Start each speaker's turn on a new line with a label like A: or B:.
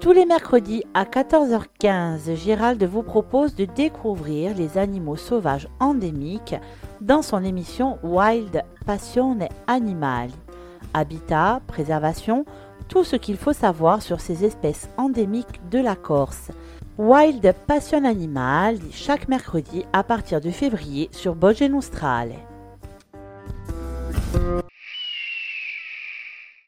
A: Tous les mercredis à 14h15, Gérald vous propose de découvrir les animaux sauvages endémiques dans son émission Wild Passion Animal. Habitat, préservation, tout ce qu'il faut savoir sur ces espèces endémiques de la Corse. Wild Passion Animal chaque mercredi à partir de février sur Boge Nostrale.